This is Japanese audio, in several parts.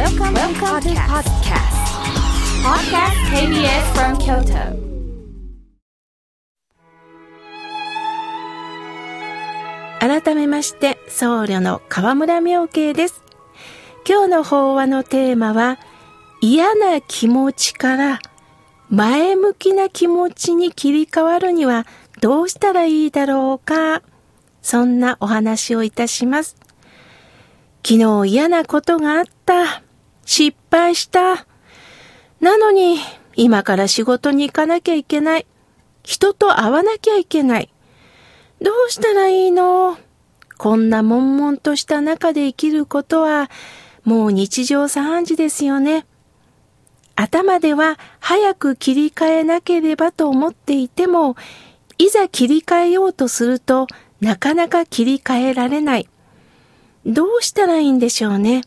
Welcome, Welcome to podcast. Podcast KBS from Kyoto. 改めまして僧侶の河村明慶です今日の法話のテーマは嫌な気持ちから前向きな気持ちに切り替わるにはどうしたらいいだろうかそんなお話をいたします昨日嫌なことがあった失敗したなのに今から仕事に行かなきゃいけない人と会わなきゃいけないどうしたらいいの？こんな悶々とした中で生きることはもう日常茶飯事ですよね。頭では早く切り替えなければと思っていても、いざ切り替えようとするとなかなか切り替えられない。どうしたらいいんでしょうね？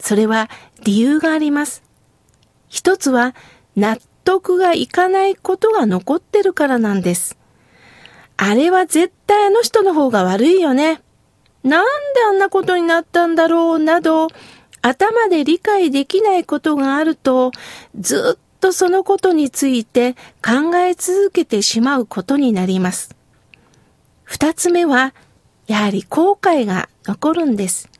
それは理由があります。一つは納得がいかないことが残ってるからなんです。あれは絶対あの人の方が悪いよね。なんであんなことになったんだろうなど、頭で理解できないことがあると、ずっとそのことについて考え続けてしまうことになります。二つ目は、やはり後悔が残るんです。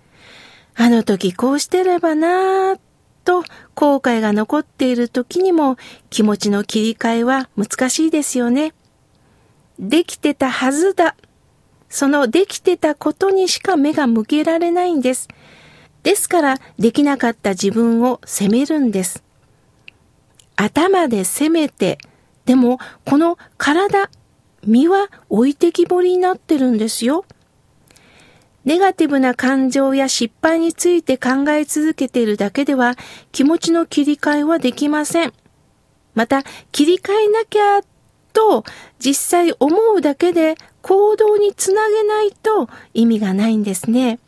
あの時こうしてればなぁと後悔が残っている時にも気持ちの切り替えは難しいですよね。できてたはずだ。そのできてたことにしか目が向けられないんです。ですからできなかった自分を責めるんです。頭で責めて、でもこの体、身は置いてきぼりになってるんですよ。ネガティブな感情や失敗について考え続けているだけでは気持ちの切り替えはできません。また、切り替えなきゃと実際思うだけで行動につなげないと意味がないんですね。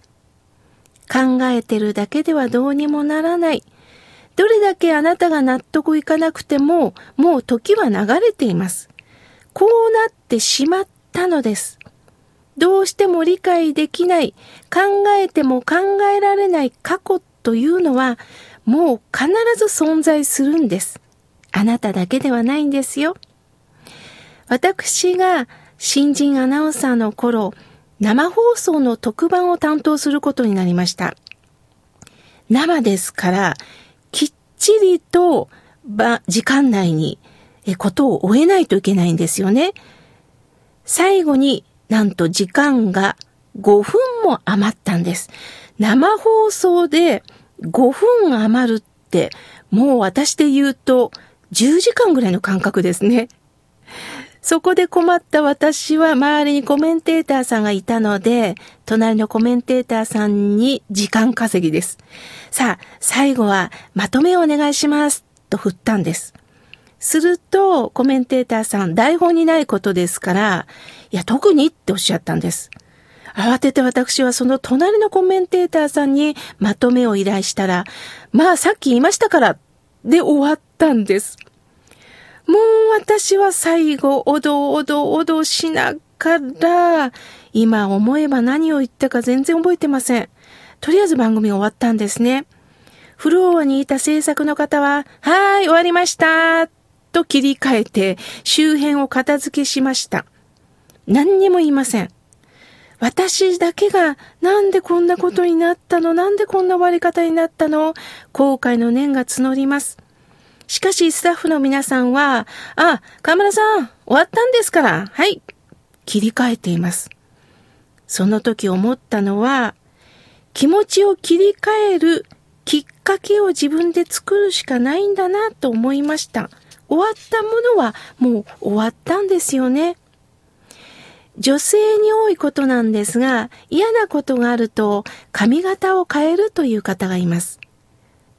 考えてるだけではどうにもならない。どれだけあなたが納得いかなくても、もう時は流れています。こうなってしまったのです。どうしても理解できない、考えても考えられない過去というのは、もう必ず存在するんです。あなただけではないんですよ。私が新人アナウンサーの頃、生放送の特番を担当することになりました。生ですから、きっちりとば時間内にことを終えないといけないんですよね。最後になんと時間が5分も余ったんです。生放送で5分余るって、もう私で言うと10時間ぐらいの間隔ですね。そこで困った私は周りにコメンテーターさんがいたので、隣のコメンテーターさんに時間稼ぎです。さあ、最後はまとめをお願いしますと振ったんです。すると、コメンテーターさん、台本にないことですから、いや、特にっておっしゃったんです。慌てて私はその隣のコメンテーターさんにまとめを依頼したら、まあさっき言いましたからで終わったんです。もう私は最後、おどおどおどしながら、今思えば何を言ったか全然覚えてません。とりあえず番組終わったんですね。フロアにいた制作の方は、はーい、終わりました。と切り替えて、周辺を片付けしました。何にも言いません。私だけが、なんでこんなことになったの？なんでこんな終わり方になったの？後悔の念が募ります。しかしスタッフの皆さんは、あ、河村さん、終わったんですから、はい、切り替えています。その時思ったのは、気持ちを切り替えるきっかけを自分で作るしかないんだなと思いました。終わったものはもう終わったんですよね。女性に多いことなんですが、嫌なことがあると髪型を変えるという方がいます。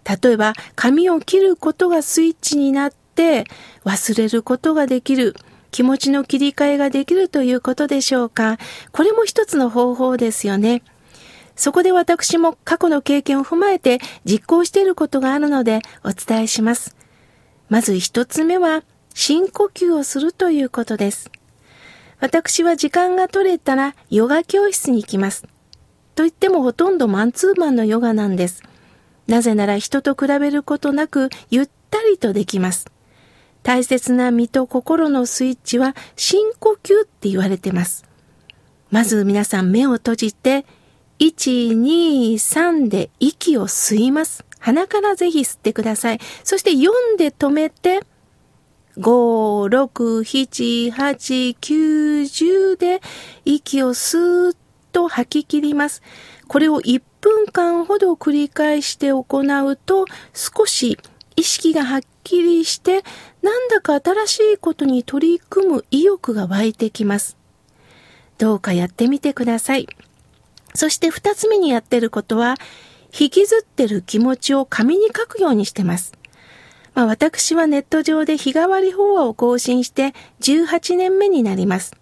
例えば髪を切ることがスイッチになって忘れることができる気持ちの切り替えができるということでしょうか。これも一つの方法ですよね。そこで私も過去の経験を踏まえて実行していることがあるのでお伝えします。まず一つ目は深呼吸をするということです。私は時間が取れたらヨガ教室に行きます。と言ってもほとんどマンツーマンのヨガなんです。なぜなら人と比べることなくゆったりとできます。大切な身と心のスイッチは深呼吸って言われてます。まず皆さん目を閉じて、1、2、3で息を吸います。鼻からぜひ吸ってください。そして4で止めて、5、6、7、8、9、10で息をスーッと吐き切ります。これを1分間ほど繰り返して行うと少し意識がはっきりしてなんだか新しいことに取り組む意欲が湧いてきます。どうかやってみてください。そして二つ目にやってることは、引きずってる気持ちを紙に書くようにしてます。まあ、私はネット上で日替わり法話を更新して18年目になります。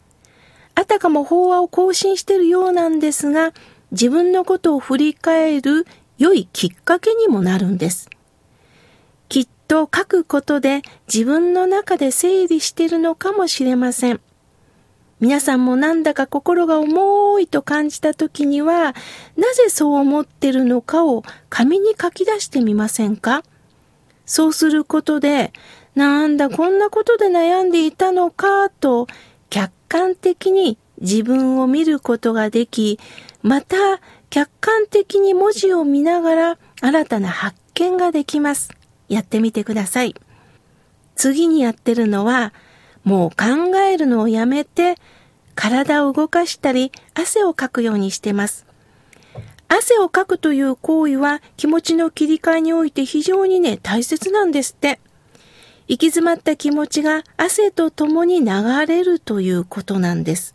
あたかも法話を更新してるようなんですが、自分のことを振り返る良いきっかけにもなるんです。きっと書くことで自分の中で整理してるのかもしれません。皆さんもなんだか心が重いと感じた時には、なぜそう思ってるのかを紙に書き出してみませんか？そうすることで、なんだこんなことで悩んでいたのかと客観的に自分を見ることができ、また客観的に文字を見ながら新たな発見ができます。やってみてください。次にやってるのは、もう考えるのをやめて、体を動かしたり、汗をかくようにしてます。汗をかくという行為は気持ちの切り替えにおいて非常にね、大切なんですって。行き詰まった気持ちが汗と共に流れるということなんです。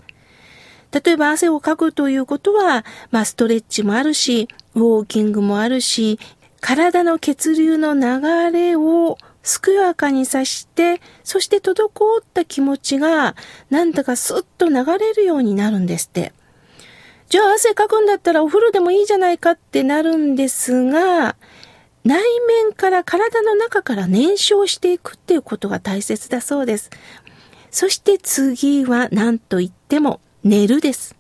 例えば汗をかくということは、まあストレッチもあるし、ウォーキングもあるし、体の血流の流れを健やかにさして、そして滞った気持ちが、なんだかスッと流れるようになるんですって。じゃあ汗かくんだったらお風呂でもいいじゃないかってなるんですが、内面から体の中から燃焼していくっていうことが大切だそうです。そして次は何と言っても寝るです。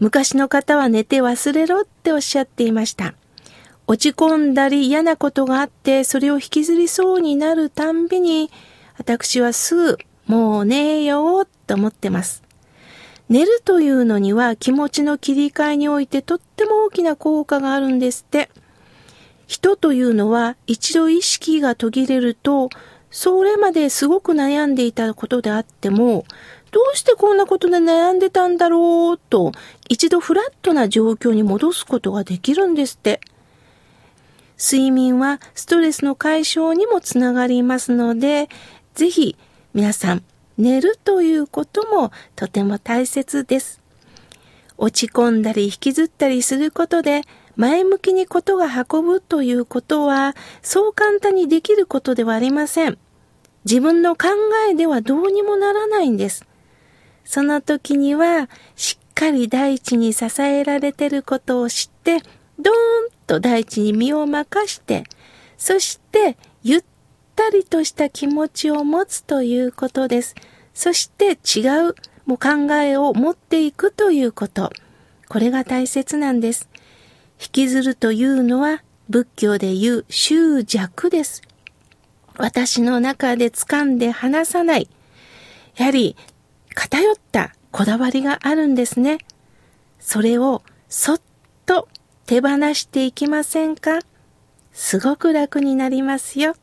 昔の方は寝て忘れろっておっしゃっていました。落ち込んだり嫌なことがあってそれを引きずりそうになるたんびに私はすぐもう寝ようと思ってます。寝るというのには気持ちの切り替えにおいてとっても大きな効果があるんですって。人というのは一度意識が途切れるとそれまですごく悩んでいたことであってもどうしてこんなことで悩んでたんだろうと一度フラットな状況に戻すことができるんですって。睡眠はストレスの解消にもつながりますので、ぜひ皆さん寝るということもとても大切です。落ち込んだり引きずったりすることで前向きにことが運ぶということはそう簡単にできることではありません。自分の考えではどうにもならないんです。その時にはしっかり大地に支えられてることを知ってドーンと大地に身を任して、そしてゆったりとした気持ちを持つということです。そして違うもう考えを持っていくということ。これが大切なんです。引きずるというのは仏教で言う執着です。私の中で掴んで離さない。やはり偏ったこだわりがあるんですね。それをそっと手放していきませんか？すごく楽になりますよ。